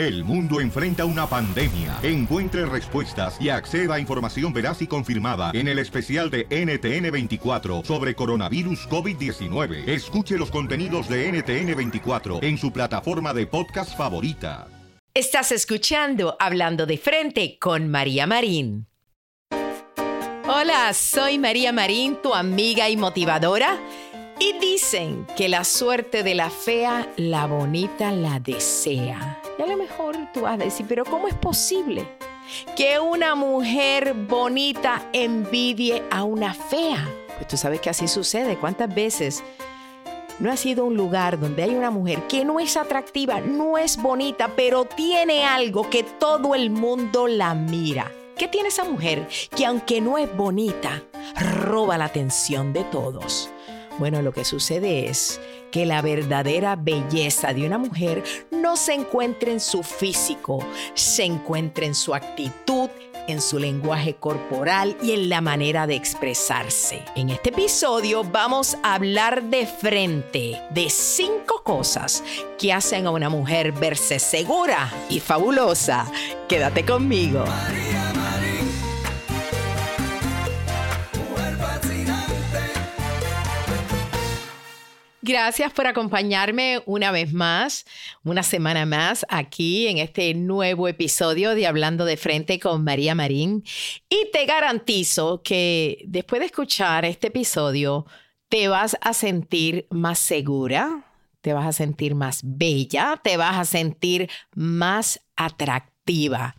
El mundo enfrenta una pandemia. Encuentre respuestas y acceda a información veraz y confirmada en el especial de NTN24 sobre coronavirus COVID-19. Escuche los contenidos de NTN24 en su plataforma de podcast favorita. Estás escuchando Hablando de Frente con María Marín. Hola, soy María Marín, tu amiga y motivadora. Y dicen que la suerte de la fea, la bonita la desea. Y a lo mejor tú vas a decir, pero ¿cómo es posible que una mujer bonita envidie a una fea? Pues tú sabes que así sucede. ¿Cuántas veces no ha sido un lugar donde hay una mujer que no es atractiva, no es bonita, pero tiene algo que todo el mundo la mira? ¿Qué tiene esa mujer que aunque no es bonita, roba la atención de todos? Bueno, lo que sucede es que la verdadera belleza de una mujer no se encuentra en su físico, se encuentra en su actitud, en su lenguaje corporal y en la manera de expresarse. En este episodio vamos a hablar de frente de cinco cosas que hacen a una mujer verse segura y fabulosa. Quédate conmigo. Gracias por acompañarme una vez más, una semana más aquí en este nuevo episodio de Hablando de Frente con María Marín. Y te garantizo que después de escuchar este episodio, te vas a sentir más segura, te vas a sentir más bella, te vas a sentir más atractiva.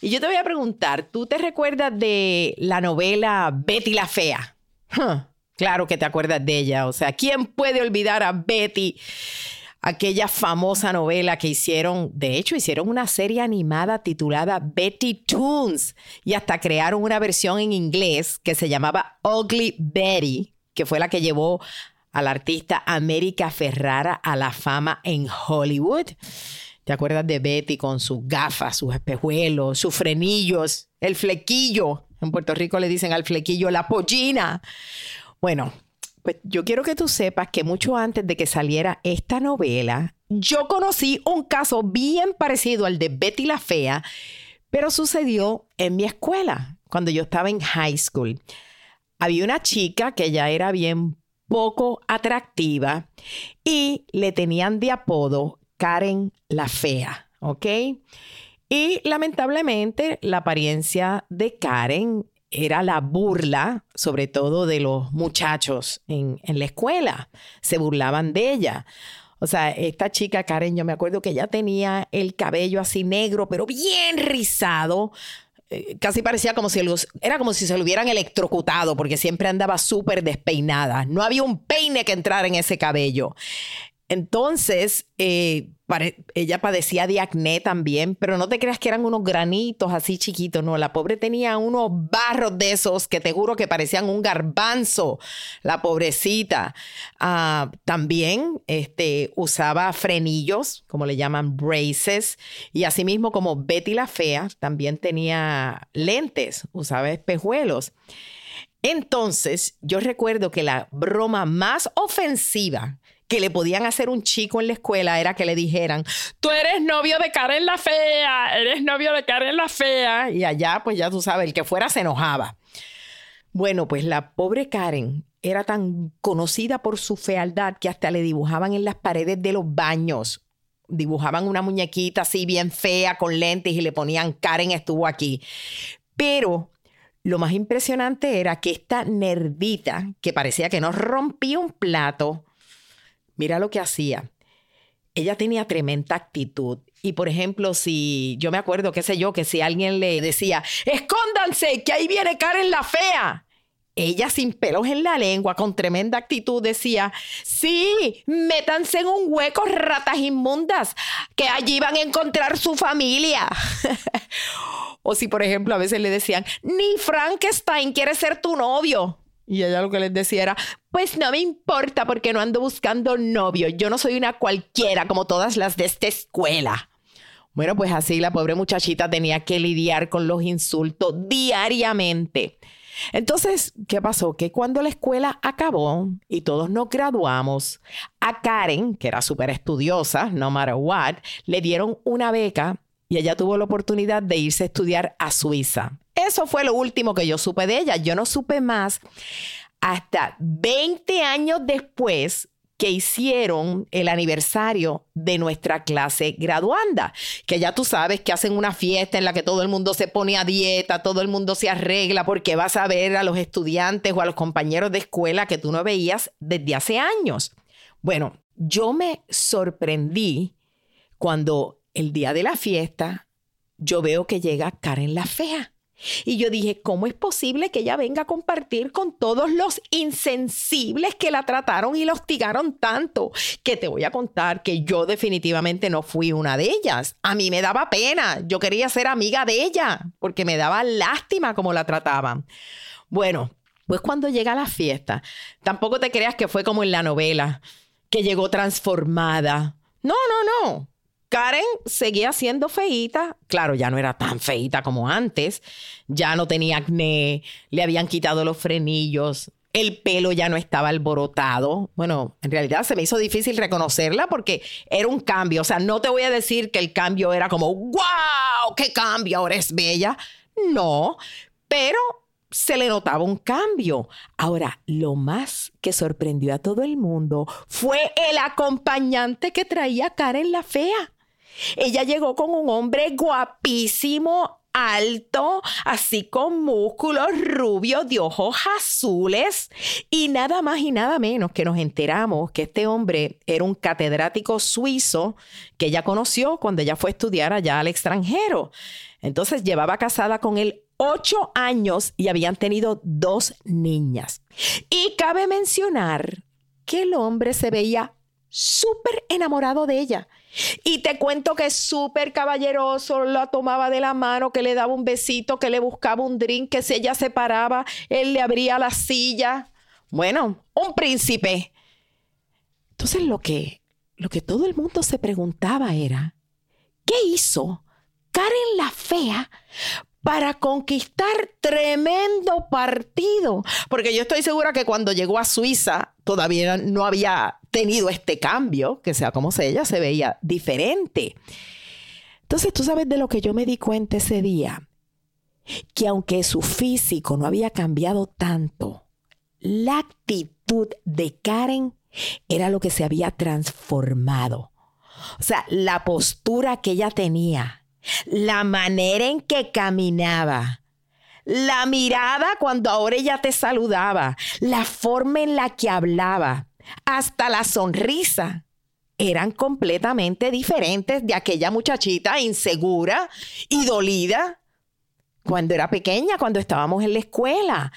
Y yo te voy a preguntar, ¿tú te recuerdas de la novela Betty la Fea? Claro que te acuerdas de ella. O sea, ¿quién puede olvidar a Betty? Aquella famosa novela que hicieron, de hecho, hicieron una serie animada titulada Betty Toons y hasta crearon una versión en inglés que se llamaba Ugly Betty, que fue la que llevó al artista América Ferrara a la fama en Hollywood. ¿Te acuerdas de Betty con sus gafas, sus espejuelos, sus frenillos, el flequillo? En Puerto Rico le dicen al flequillo la pollina. Bueno, pues yo quiero que tú sepas que mucho antes de que saliera esta novela, yo conocí un caso bien parecido al de Betty la Fea, pero sucedió en mi escuela, cuando yo estaba en high school. Había una chica que ya era bien poco atractiva y le tenían de apodo Karen la Fea, ¿ok? Y lamentablemente la apariencia de Karen era la burla, sobre todo de los muchachos en, la escuela. Se burlaban de ella. O sea, esta chica Karen, yo me acuerdo que ella tenía el cabello así negro, pero bien rizado. Eh, casi parecía como si los, era como si se lo hubieran electrocutado, porque siempre andaba súper despeinada. No había un peine que entrara en ese cabello. Entonces, eh, ella padecía de acné también, pero no te creas que eran unos granitos así chiquitos, no, la pobre tenía unos barros de esos que te juro que parecían un garbanzo, la pobrecita. Ah, también este, usaba frenillos, como le llaman braces, y asimismo como Betty la Fea, también tenía lentes, usaba espejuelos. Entonces, yo recuerdo que la broma más ofensiva que le podían hacer un chico en la escuela era que le dijeran, tú eres novio de Karen la fea, eres novio de Karen la fea. Y allá, pues ya tú sabes, el que fuera se enojaba. Bueno, pues la pobre Karen era tan conocida por su fealdad que hasta le dibujaban en las paredes de los baños. Dibujaban una muñequita así bien fea con lentes y le ponían Karen estuvo aquí. Pero lo más impresionante era que esta nerdita, que parecía que no rompía un plato, mira lo que hacía. Ella tenía tremenda actitud. Y por ejemplo, si yo me acuerdo, qué sé yo, que si alguien le decía, escóndanse, que ahí viene Karen la fea. Ella sin pelos en la lengua, con tremenda actitud, decía, sí, métanse en un hueco, ratas inmundas, que allí van a encontrar su familia. o si, por ejemplo, a veces le decían, ni Frankenstein quiere ser tu novio. Y ella lo que les decía era, pues no me importa porque no ando buscando novio. Yo no soy una cualquiera como todas las de esta escuela. Bueno, pues así la pobre muchachita tenía que lidiar con los insultos diariamente. Entonces, ¿qué pasó? Que cuando la escuela acabó y todos nos graduamos, a Karen, que era súper estudiosa, no matter what, le dieron una beca y ella tuvo la oportunidad de irse a estudiar a Suiza. Eso fue lo último que yo supe de ella. Yo no supe más hasta 20 años después que hicieron el aniversario de nuestra clase graduanda, que ya tú sabes que hacen una fiesta en la que todo el mundo se pone a dieta, todo el mundo se arregla porque vas a ver a los estudiantes o a los compañeros de escuela que tú no veías desde hace años. Bueno, yo me sorprendí cuando el día de la fiesta yo veo que llega Karen la Fea. Y yo dije, ¿cómo es posible que ella venga a compartir con todos los insensibles que la trataron y la hostigaron tanto? Que te voy a contar que yo definitivamente no fui una de ellas. A mí me daba pena. Yo quería ser amiga de ella porque me daba lástima cómo la trataban. Bueno, pues cuando llega la fiesta, tampoco te creas que fue como en la novela, que llegó transformada. No, no, no. Karen seguía siendo feíta. Claro, ya no era tan feíta como antes. Ya no tenía acné, le habían quitado los frenillos, el pelo ya no estaba alborotado. Bueno, en realidad se me hizo difícil reconocerla porque era un cambio. O sea, no te voy a decir que el cambio era como, wow, qué cambio, ahora es bella. No, pero se le notaba un cambio. Ahora, lo más que sorprendió a todo el mundo fue el acompañante que traía Karen la fea. Ella llegó con un hombre guapísimo, alto, así con músculos rubios, de ojos azules, y nada más y nada menos que nos enteramos que este hombre era un catedrático suizo que ella conoció cuando ella fue a estudiar allá al extranjero. Entonces llevaba casada con él ocho años y habían tenido dos niñas. Y cabe mencionar que el hombre se veía súper enamorado de ella. Y te cuento que súper caballeroso, la tomaba de la mano, que le daba un besito, que le buscaba un drink, que si ella se paraba, él le abría la silla. Bueno, un príncipe. Entonces lo que, lo que todo el mundo se preguntaba era, ¿qué hizo Karen la Fea para conquistar tremendo partido. Porque yo estoy segura que cuando llegó a Suiza todavía no había tenido este cambio, que sea como sea, ella se veía diferente. Entonces, tú sabes de lo que yo me di cuenta ese día, que aunque su físico no había cambiado tanto, la actitud de Karen era lo que se había transformado. O sea, la postura que ella tenía, la manera en que caminaba, la mirada cuando ahora ella te saludaba, la forma en la que hablaba, hasta la sonrisa, eran completamente diferentes de aquella muchachita insegura y dolida cuando era pequeña, cuando estábamos en la escuela.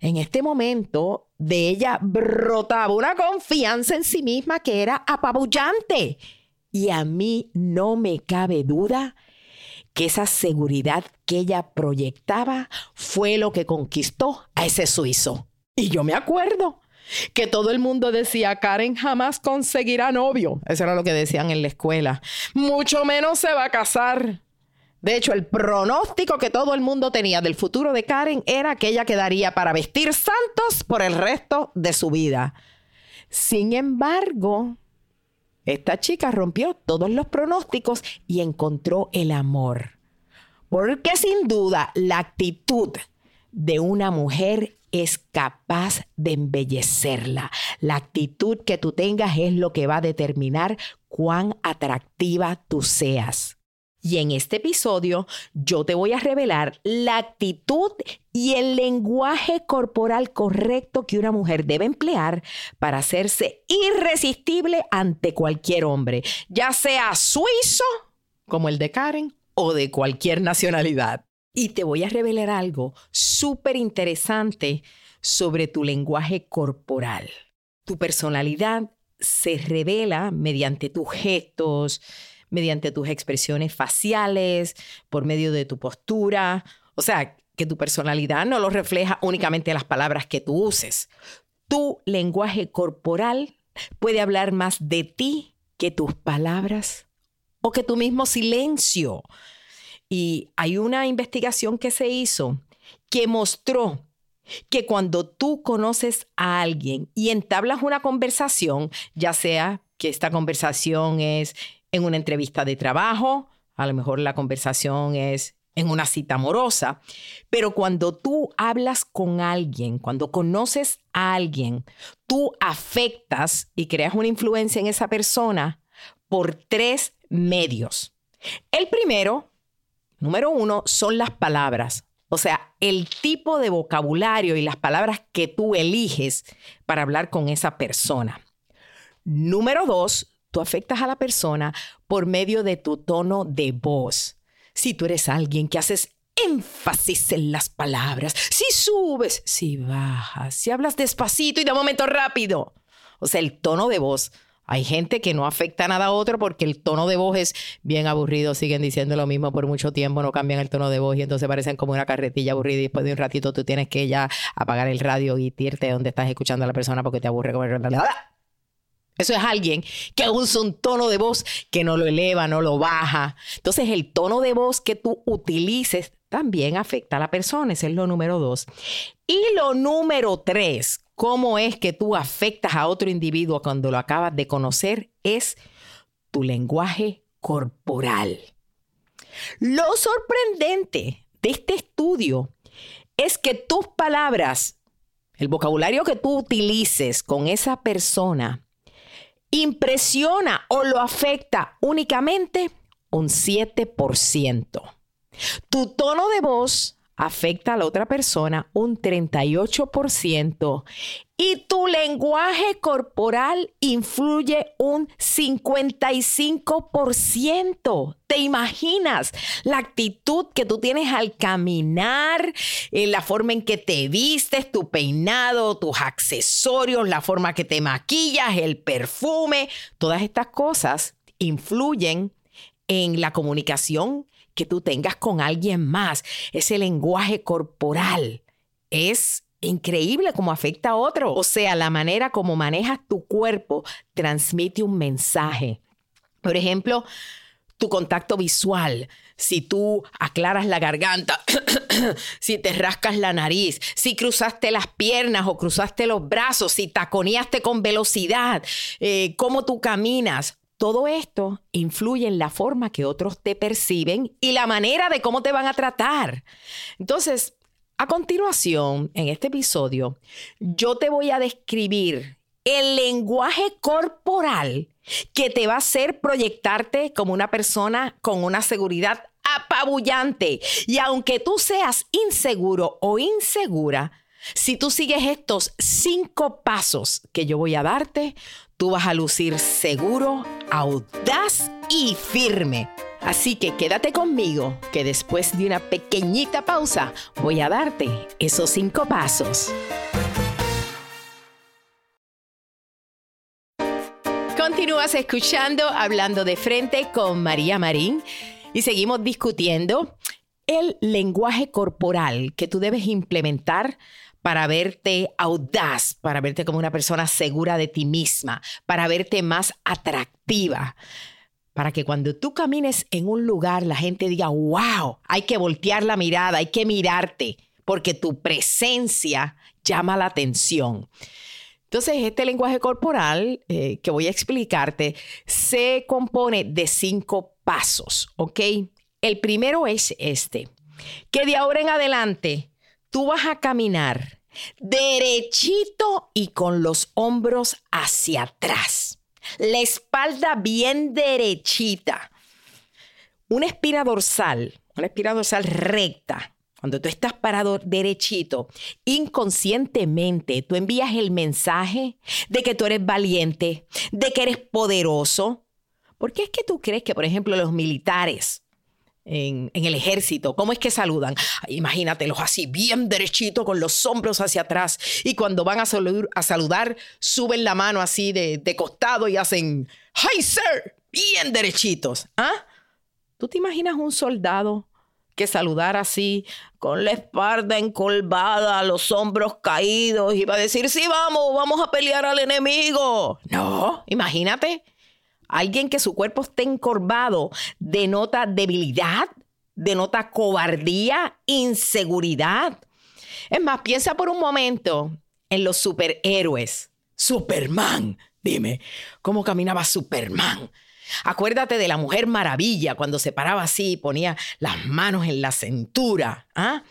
En este momento de ella brotaba una confianza en sí misma que era apabullante. Y a mí no me cabe duda que esa seguridad que ella proyectaba fue lo que conquistó a ese suizo. Y yo me acuerdo que todo el mundo decía, Karen jamás conseguirá novio. Eso era lo que decían en la escuela. Mucho menos se va a casar. De hecho, el pronóstico que todo el mundo tenía del futuro de Karen era que ella quedaría para vestir santos por el resto de su vida. Sin embargo, esta chica rompió todos los pronósticos y encontró el amor. Porque sin duda la actitud de una mujer es capaz de embellecerla. La actitud que tú tengas es lo que va a determinar cuán atractiva tú seas. Y en este episodio yo te voy a revelar la actitud y el lenguaje corporal correcto que una mujer debe emplear para hacerse irresistible ante cualquier hombre, ya sea suizo, como el de Karen, o de cualquier nacionalidad. Y te voy a revelar algo súper interesante sobre tu lenguaje corporal. Tu personalidad se revela mediante tus gestos, mediante tus expresiones faciales, por medio de tu postura. O sea, que tu personalidad no lo refleja únicamente las palabras que tú uses. Tu lenguaje corporal puede hablar más de ti que tus palabras o que tu mismo silencio. Y hay una investigación que se hizo que mostró que cuando tú conoces a alguien y entablas una conversación, ya sea que esta conversación es en una entrevista de trabajo, a lo mejor la conversación es en una cita amorosa, pero cuando tú hablas con alguien, cuando conoces a alguien, tú afectas y creas una influencia en esa persona por tres medios. El primero, número uno, son las palabras. O sea, el tipo de vocabulario y las palabras que tú eliges para hablar con esa persona. Número dos, tú afectas a la persona por medio de tu tono de voz. Si tú eres alguien que haces énfasis en las palabras, si subes, si bajas, si hablas despacito y de momento rápido. O sea, el tono de voz hay gente que no afecta nada a otro porque el tono de voz es bien aburrido, siguen diciendo lo mismo por mucho tiempo, no cambian el tono de voz y entonces parecen como una carretilla aburrida y después de un ratito tú tienes que ya apagar el radio y irte donde estás escuchando a la persona porque te aburre como eso es alguien que usa un tono de voz que no lo eleva, no lo baja. Entonces el tono de voz que tú utilices también afecta a la persona. Ese es lo número dos. Y lo número tres, cómo es que tú afectas a otro individuo cuando lo acabas de conocer, es tu lenguaje corporal. Lo sorprendente de este estudio es que tus palabras, el vocabulario que tú utilices con esa persona, impresiona o lo afecta únicamente un 7%. Tu tono de voz afecta a la otra persona un 38% y tu lenguaje corporal influye un 55%. ¿Te imaginas la actitud que tú tienes al caminar, eh, la forma en que te vistes, tu peinado, tus accesorios, la forma que te maquillas, el perfume? Todas estas cosas influyen en la comunicación que tú tengas con alguien más. Ese lenguaje corporal es increíble cómo afecta a otro. O sea, la manera como manejas tu cuerpo transmite un mensaje. Por ejemplo, tu contacto visual, si tú aclaras la garganta, si te rascas la nariz, si cruzaste las piernas o cruzaste los brazos, si taconeaste con velocidad, eh, cómo tú caminas, todo esto influye en la forma que otros te perciben y la manera de cómo te van a tratar. Entonces, a continuación, en este episodio, yo te voy a describir el lenguaje corporal que te va a hacer proyectarte como una persona con una seguridad apabullante. Y aunque tú seas inseguro o insegura, si tú sigues estos cinco pasos que yo voy a darte, tú vas a lucir seguro, audaz y firme. Así que quédate conmigo, que después de una pequeñita pausa voy a darte esos cinco pasos. Continúas escuchando Hablando de Frente con María Marín y seguimos discutiendo el lenguaje corporal que tú debes implementar para verte audaz, para verte como una persona segura de ti misma, para verte más atractiva, para que cuando tú camines en un lugar la gente diga, wow, hay que voltear la mirada, hay que mirarte, porque tu presencia llama la atención. Entonces, este lenguaje corporal eh, que voy a explicarte se compone de cinco pasos, ¿ok? El primero es este, que de ahora en adelante tú vas a caminar derechito y con los hombros hacia atrás. La espalda bien derechita. Una espina dorsal, una espina dorsal recta. Cuando tú estás parado derechito, inconscientemente tú envías el mensaje de que tú eres valiente, de que eres poderoso. ¿Por qué es que tú crees que, por ejemplo, los militares en, el ejército, ¿cómo es que saludan? Imagínatelos así, bien derechito, con los hombros hacia atrás. Y cuando van a, saludar, suben la mano así de, de, costado y hacen, ¡Hi, sir! Bien derechitos. ¿Ah? ¿Tú te imaginas un soldado que saludara así, con la espalda encolvada, los hombros caídos, y va a decir, sí, vamos, vamos a pelear al enemigo? No, imagínate. Alguien que su cuerpo esté encorvado denota debilidad, denota cobardía, inseguridad. Es más, piensa por un momento en los superhéroes. Superman, dime, ¿cómo caminaba Superman? Acuérdate de la Mujer Maravilla cuando se paraba así y ponía las manos en la cintura. ¿ah?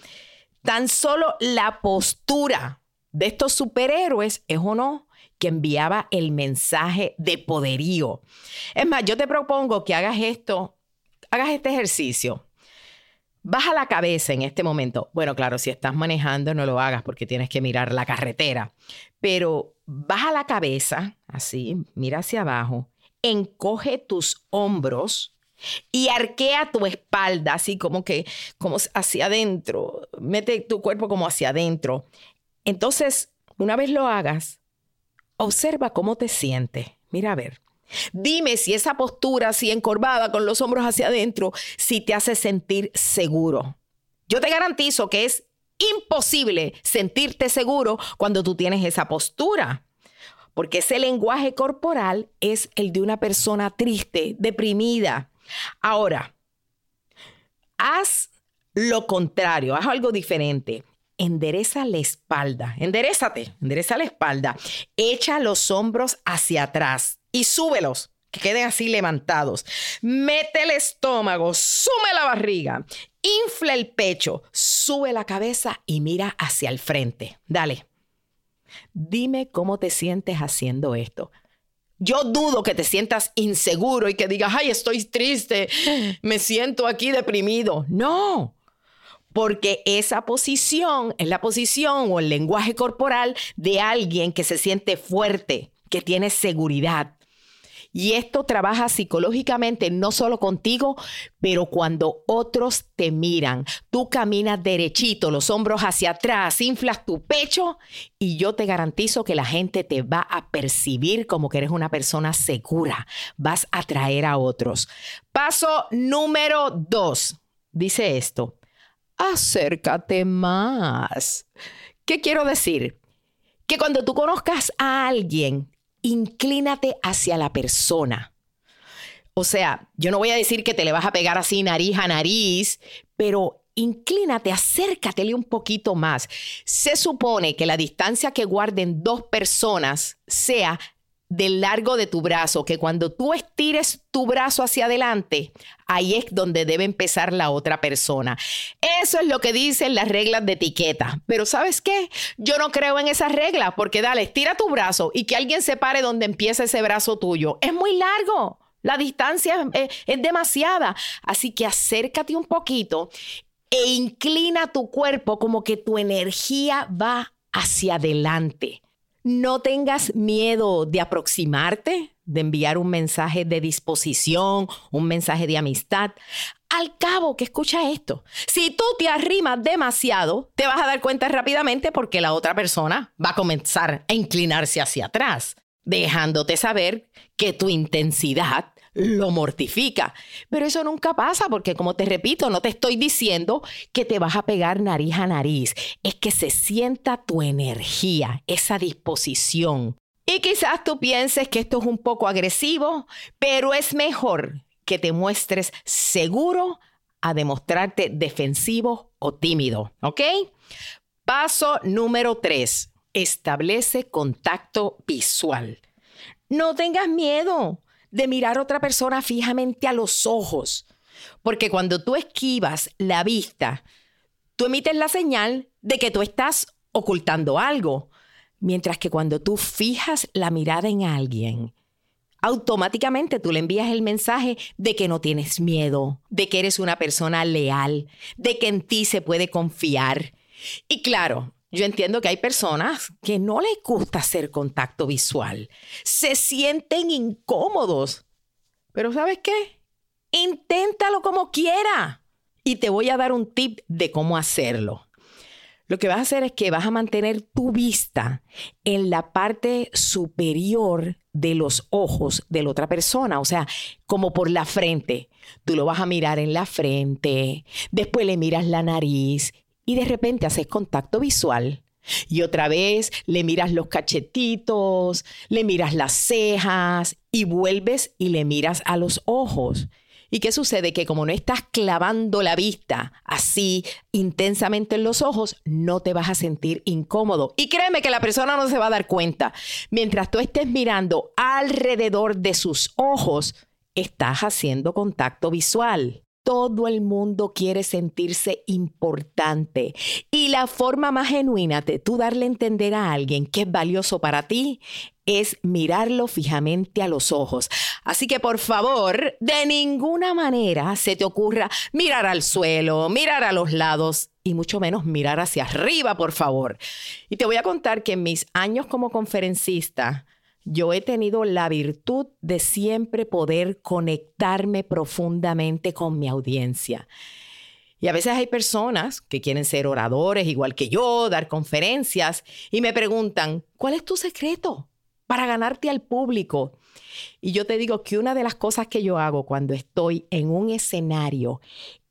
Tan solo la postura de estos superhéroes es o no que enviaba el mensaje de poderío. Es más, yo te propongo que hagas esto, hagas este ejercicio. Baja la cabeza en este momento. Bueno, claro, si estás manejando no lo hagas porque tienes que mirar la carretera, pero baja la cabeza, así, mira hacia abajo, encoge tus hombros y arquea tu espalda, así como que, como hacia adentro, mete tu cuerpo como hacia adentro. Entonces, una vez lo hagas, observa cómo te sientes. Mira a ver. Dime si esa postura así encorvada con los hombros hacia adentro, si te hace sentir seguro. Yo te garantizo que es imposible sentirte seguro cuando tú tienes esa postura porque ese lenguaje corporal es el de una persona triste, deprimida. Ahora, haz lo contrario, haz algo diferente. Endereza la espalda, enderezate, endereza la espalda, echa los hombros hacia atrás y súbelos, que queden así levantados. Mete el estómago, sume la barriga, infla el pecho, sube la cabeza y mira hacia el frente. Dale. Dime cómo te sientes haciendo esto. Yo dudo que te sientas inseguro y que digas, ay, estoy triste, me siento aquí deprimido. No, porque esa posición es la posición o el lenguaje corporal de alguien que se siente fuerte, que tiene seguridad. Y esto trabaja psicológicamente no solo contigo, pero cuando otros te miran, tú caminas derechito, los hombros hacia atrás, inflas tu pecho y yo te garantizo que la gente te va a percibir como que eres una persona segura. Vas a atraer a otros. Paso número dos. Dice esto. Acércate más. ¿Qué quiero decir? Que cuando tú conozcas a alguien inclínate hacia la persona. O sea, yo no voy a decir que te le vas a pegar así nariz a nariz, pero inclínate, acércatele un poquito más. Se supone que la distancia que guarden dos personas sea del largo de tu brazo, que cuando tú estires tu brazo hacia adelante, ahí es donde debe empezar la otra persona. Eso es lo que dicen las reglas de etiqueta. Pero ¿sabes qué? Yo no creo en esas reglas, porque dale, estira tu brazo y que alguien se pare donde empieza ese brazo tuyo. Es muy largo. La distancia es, es demasiada. Así que acércate un poquito e inclina tu cuerpo como que tu energía va hacia adelante. No tengas miedo de aproximarte, de enviar un mensaje de disposición, un mensaje de amistad. Al cabo que escucha esto, si tú te arrimas demasiado, te vas a dar cuenta rápidamente porque la otra persona va a comenzar a inclinarse hacia atrás, dejándote saber que tu intensidad lo mortifica. Pero eso nunca pasa porque, como te repito, no te estoy diciendo que te vas a pegar nariz a nariz. Es que se sienta tu energía, esa disposición. Y quizás tú pienses que esto es un poco agresivo, pero es mejor que te muestres seguro a demostrarte defensivo o tímido, ¿ok? Paso número tres, establece contacto visual. No tengas miedo de mirar a otra persona fijamente a los ojos. Porque cuando tú esquivas la vista, tú emites la señal de que tú estás ocultando algo. Mientras que cuando tú fijas la mirada en alguien, automáticamente tú le envías el mensaje de que no tienes miedo, de que eres una persona leal, de que en ti se puede confiar. Y claro, yo entiendo que hay personas que no les gusta hacer contacto visual, se sienten incómodos. Pero ¿sabes qué? Inténtalo como quiera. Y te voy a dar un tip de cómo hacerlo. Lo que vas a hacer es que vas a mantener tu vista en la parte superior de los ojos de la otra persona, o sea, como por la frente. Tú lo vas a mirar en la frente, después le miras la nariz y de repente haces contacto visual. Y otra vez le miras los cachetitos, le miras las cejas y vuelves y le miras a los ojos. ¿Y qué sucede? Que como no estás clavando la vista así intensamente en los ojos, no te vas a sentir incómodo. Y créeme que la persona no se va a dar cuenta. Mientras tú estés mirando alrededor de sus ojos, estás haciendo contacto visual. Todo el mundo quiere sentirse importante y la forma más genuina de tú darle a entender a alguien que es valioso para ti es mirarlo fijamente a los ojos. Así que por favor, de ninguna manera se te ocurra mirar al suelo, mirar a los lados y mucho menos mirar hacia arriba, por favor. Y te voy a contar que en mis años como conferencista, yo he tenido la virtud de siempre poder conectarme profundamente con mi audiencia. Y a veces hay personas que quieren ser oradores igual que yo, dar conferencias, y me preguntan, ¿cuál es tu secreto para ganarte al público? Y yo te digo que una de las cosas que yo hago cuando estoy en un escenario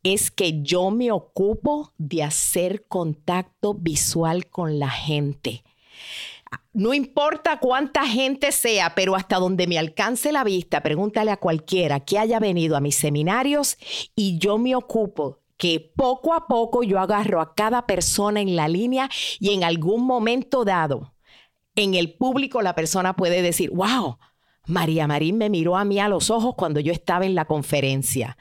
es que yo me ocupo de hacer contacto visual con la gente. No importa cuánta gente sea, pero hasta donde me alcance la vista, pregúntale a cualquiera que haya venido a mis seminarios y yo me ocupo que poco a poco yo agarro a cada persona en la línea y en algún momento dado, en el público la persona puede decir, wow, María Marín me miró a mí a los ojos cuando yo estaba en la conferencia.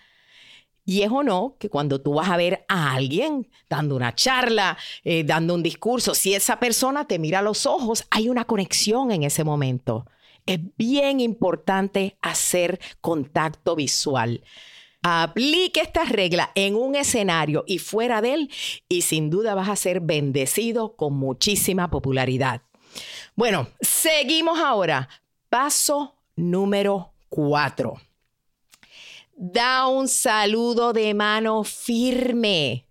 Y es o no que cuando tú vas a ver a alguien dando una charla, eh, dando un discurso, si esa persona te mira a los ojos, hay una conexión en ese momento. Es bien importante hacer contacto visual. Aplique esta regla en un escenario y fuera de él y sin duda vas a ser bendecido con muchísima popularidad. Bueno, seguimos ahora. Paso número cuatro da un saludo de mano firme.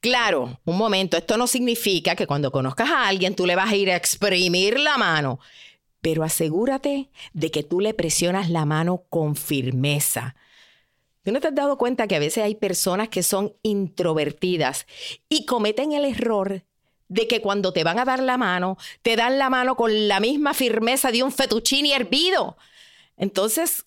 Claro, un momento, esto no significa que cuando conozcas a alguien tú le vas a ir a exprimir la mano, pero asegúrate de que tú le presionas la mano con firmeza. ¿Tú no te has dado cuenta que a veces hay personas que son introvertidas y cometen el error de que cuando te van a dar la mano, te dan la mano con la misma firmeza de un fettuccine hervido? Entonces,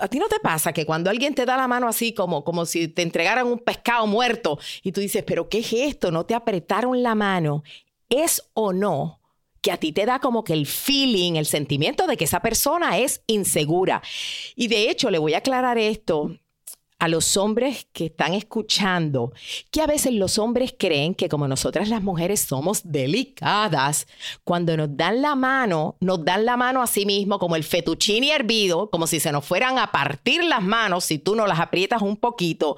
¿A ti no te pasa que cuando alguien te da la mano así como, como si te entregaran un pescado muerto y tú dices, pero ¿qué es esto? No te apretaron la mano. ¿Es o no que a ti te da como que el feeling, el sentimiento de que esa persona es insegura? Y de hecho, le voy a aclarar esto a los hombres que están escuchando, que a veces los hombres creen que como nosotras las mujeres somos delicadas, cuando nos dan la mano, nos dan la mano a sí mismo como el fettuccine hervido, como si se nos fueran a partir las manos si tú no las aprietas un poquito.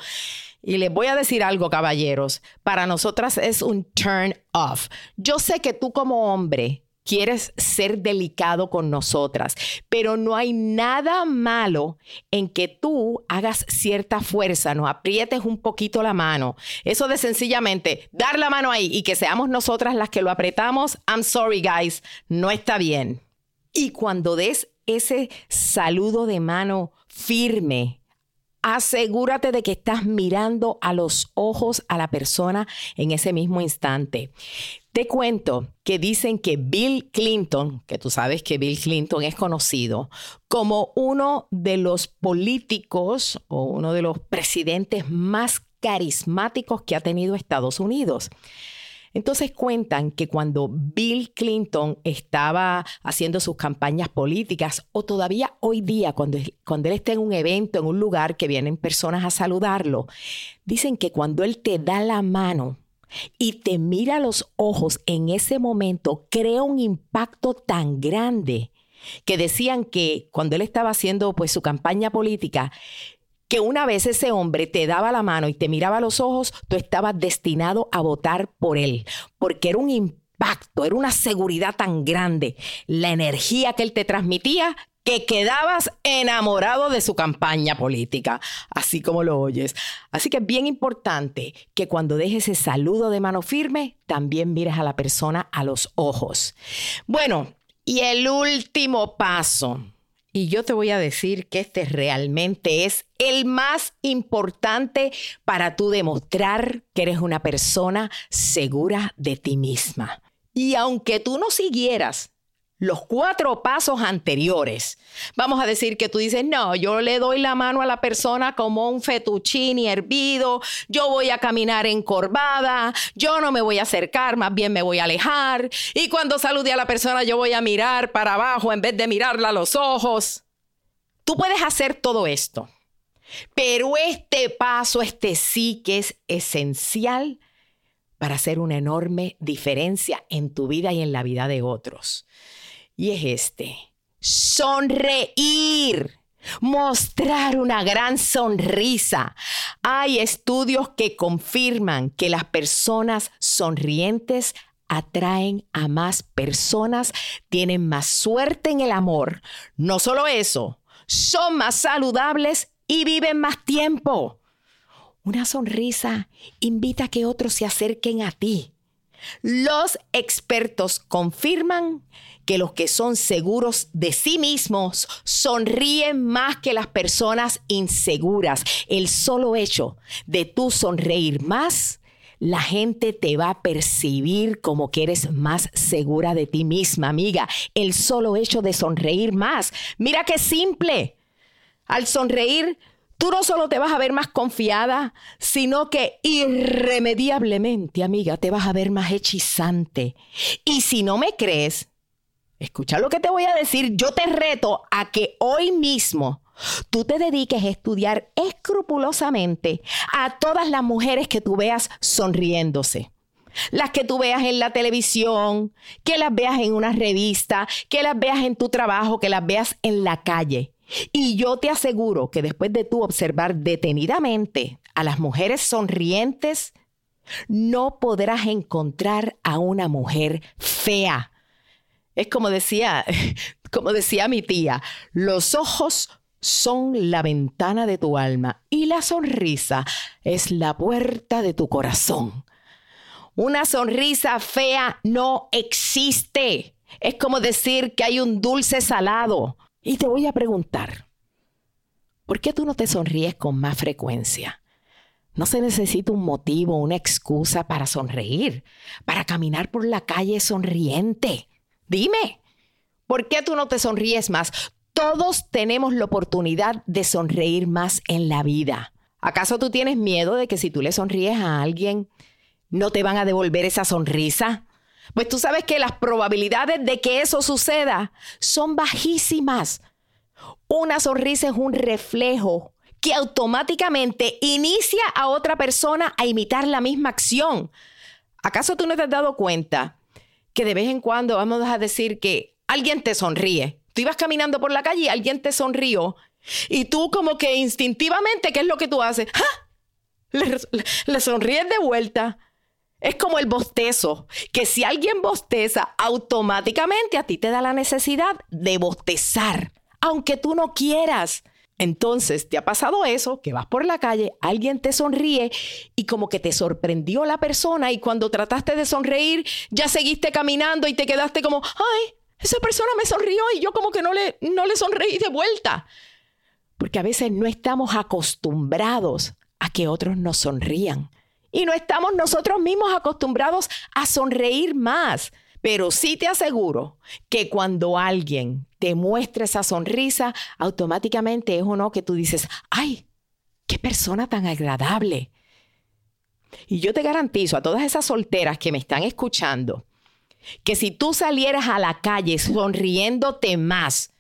Y les voy a decir algo, caballeros, para nosotras es un turn off. Yo sé que tú como hombre quieres ser delicado con nosotras, pero no hay nada malo en que tú hagas cierta fuerza, nos aprietes un poquito la mano. Eso de sencillamente dar la mano ahí y que seamos nosotras las que lo apretamos, I'm sorry guys, no está bien. Y cuando des ese saludo de mano firme, asegúrate de que estás mirando a los ojos a la persona en ese mismo instante. Te cuento que dicen que Bill Clinton, que tú sabes que Bill Clinton es conocido como uno de los políticos o uno de los presidentes más carismáticos que ha tenido Estados Unidos. Entonces cuentan que cuando Bill Clinton estaba haciendo sus campañas políticas o todavía hoy día cuando, él está en un evento, en un lugar que vienen personas a saludarlo, dicen que cuando él te da la mano, y te mira a los ojos en ese momento, crea un impacto tan grande que decían que cuando él estaba haciendo pues su campaña política, que una vez ese hombre te daba la mano y te miraba a los ojos, tú estabas destinado a votar por él, porque era un impacto, era una seguridad tan grande, la energía que él te transmitía que quedabas enamorado de su campaña política, así como lo oyes. Así que es bien importante que cuando dejes ese saludo de mano firme, también mires a la persona a los ojos. Bueno, y el último paso y yo te voy a decir que este realmente es el más importante para tú demostrar que eres una persona segura de ti misma. Y aunque tú no siguieras los cuatro pasos anteriores. Vamos a decir que tú dices, no, yo le doy la mano a la persona como un fettuccine hervido, yo voy a caminar encorvada, yo no me voy a acercar, más bien me voy a alejar, y cuando salude a la persona yo voy a mirar para abajo en vez de mirarla a los ojos. Tú puedes hacer todo esto, pero este paso, este sí que es esencial para hacer una enorme diferencia en tu vida y en la vida de otros y es este. Sonreír. Mostrar una gran sonrisa. Hay estudios que confirman que las personas sonrientes atraen a más personas, tienen más suerte en el amor. No solo eso, son más saludables y viven más tiempo. Una sonrisa invita a que otros se acerquen a ti. Los expertos confirman que los que son seguros de sí mismos sonríen más que las personas inseguras. El solo hecho de tú sonreír más, la gente te va a percibir como que eres más segura de ti misma, amiga. El solo hecho de sonreír más. Mira qué simple. Al sonreír, tú no solo te vas a ver más confiada, sino que irremediablemente, amiga, te vas a ver más hechizante. Y si no me crees, escucha lo que te voy a decir, yo te reto a que hoy mismo tú te dediques a estudiar escrupulosamente a todas las mujeres que tú veas sonriéndose. Las que tú veas en la televisión, que las veas en una revista, que las veas en tu trabajo, que las veas en la calle. Y yo te aseguro que después de tú observar detenidamente a las mujeres sonrientes, no podrás encontrar a una mujer fea es como decía, como decía mi tía, los ojos son la ventana de tu alma y la sonrisa es la puerta de tu corazón. Una sonrisa fea no existe. Es como decir que hay un dulce salado. Y te voy a preguntar, ¿por qué tú no te sonríes con más frecuencia? No se necesita un motivo, una excusa para sonreír, para caminar por la calle sonriente. Dime, ¿por qué tú no te sonríes más? Todos tenemos la oportunidad de sonreír más en la vida. ¿Acaso tú tienes miedo de que si tú le sonríes a alguien, no te van a devolver esa sonrisa? Pues tú sabes que las probabilidades de que eso suceda son bajísimas. Una sonrisa es un reflejo que automáticamente inicia a otra persona a imitar la misma acción. ¿Acaso tú no te has dado cuenta que de vez en cuando vamos a decir que alguien te sonríe. Tú ibas caminando por la calle y alguien te sonrió y tú como que instintivamente, ¿qué es lo que tú haces? Le, le sonríes de vuelta. Es como el bostezo, que si alguien bosteza, automáticamente a ti te da la necesidad de bostezar, aunque tú no quieras. Entonces, ¿te ha pasado eso? Que vas por la calle, alguien te sonríe y como que te sorprendió la persona y cuando trataste de sonreír, ya seguiste caminando y te quedaste como, ay, esa persona me sonrió y yo como que no le, no le sonreí de vuelta. Porque a veces no estamos acostumbrados a que otros nos sonrían. Y no estamos nosotros mismos acostumbrados a sonreír más. Pero sí te aseguro que cuando alguien te muestra esa sonrisa, automáticamente es uno que tú dices, ay, qué persona tan agradable. Y yo te garantizo a todas esas solteras que me están escuchando, que si tú salieras a la calle sonriéndote más,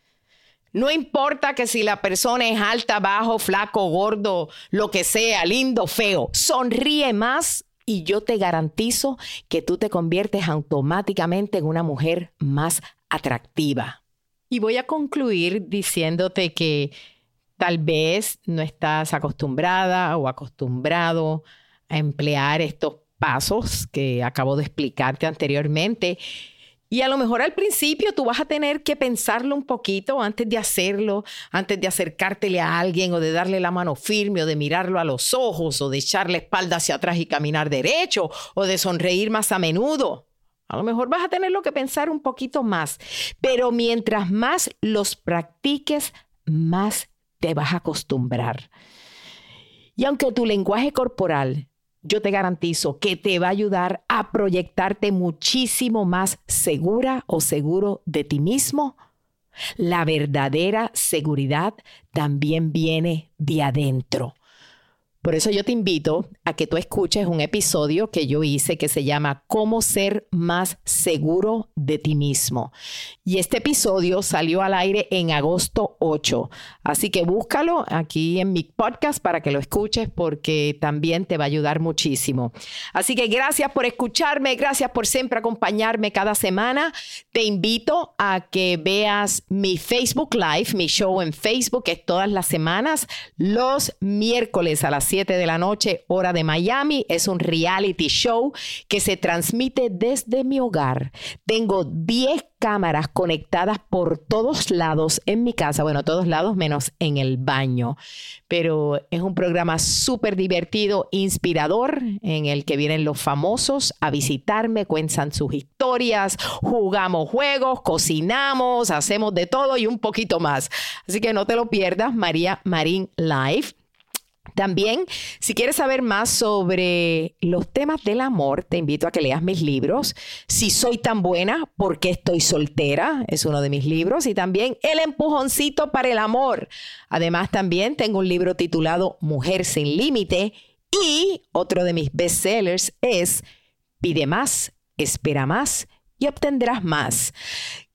no importa que si la persona es alta, bajo, flaco, gordo, lo que sea, lindo, feo, sonríe más y yo te garantizo que tú te conviertes automáticamente en una mujer más atractiva. Y voy a concluir diciéndote que tal vez no estás acostumbrada o acostumbrado a emplear estos pasos que acabo de explicarte anteriormente y a lo mejor al principio tú vas a tener que pensarlo un poquito antes de hacerlo, antes de acercártele a alguien o de darle la mano firme o de mirarlo a los ojos o de echarle espalda hacia atrás y caminar derecho o de sonreír más a menudo. A lo mejor vas a tenerlo que pensar un poquito más, pero mientras más los practiques, más te vas a acostumbrar. Y aunque tu lenguaje corporal yo te garantizo que te va a ayudar a proyectarte muchísimo más segura o seguro de ti mismo. La verdadera seguridad también viene de adentro. Por eso yo te invito a que tú escuches un episodio que yo hice que se llama Cómo ser más seguro de ti mismo. Y este episodio salió al aire en agosto 8. Así que búscalo aquí en mi podcast para que lo escuches porque también te va a ayudar muchísimo. Así que gracias por escucharme, gracias por siempre acompañarme cada semana. Te invito a que veas mi Facebook Live, mi show en Facebook, que es todas las semanas, los miércoles a las 7 de la noche, hora de Miami. Es un reality show que se transmite desde mi hogar. Tengo 10 cámaras conectadas por todos lados en mi casa, bueno, todos lados menos en el baño. Pero es un programa súper divertido, inspirador, en el que vienen los famosos a visitarme, cuentan sus historias, jugamos juegos, cocinamos, hacemos de todo y un poquito más. Así que no te lo pierdas, María Marín Live. También, si quieres saber más sobre los temas del amor, te invito a que leas mis libros. Si soy tan buena, ¿por qué estoy soltera? Es uno de mis libros. Y también El empujoncito para el amor. Además, también tengo un libro titulado Mujer sin límite. Y otro de mis bestsellers es Pide más, espera más y obtendrás más.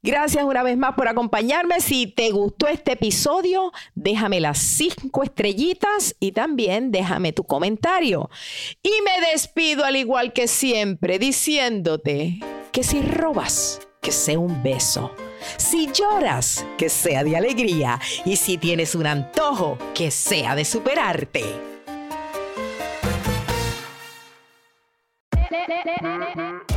Gracias una vez más por acompañarme. Si te gustó este episodio, déjame las cinco estrellitas y también déjame tu comentario. Y me despido al igual que siempre diciéndote que si robas, que sea un beso. Si lloras, que sea de alegría. Y si tienes un antojo, que sea de superarte.